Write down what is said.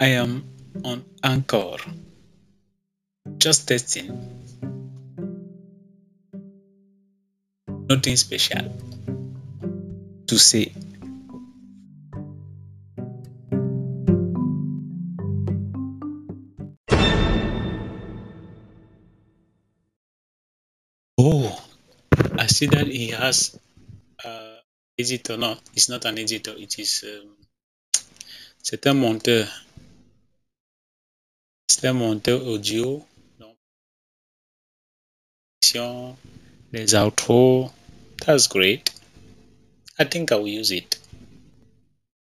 I am on Anchor. Just testing. Nothing special to say. Oh, I see that he has uh, editor. No, it's not an editor. It is um, c'est un monteur. C'est un monteur audio. Donc, les outros. That's great. I think I will use it.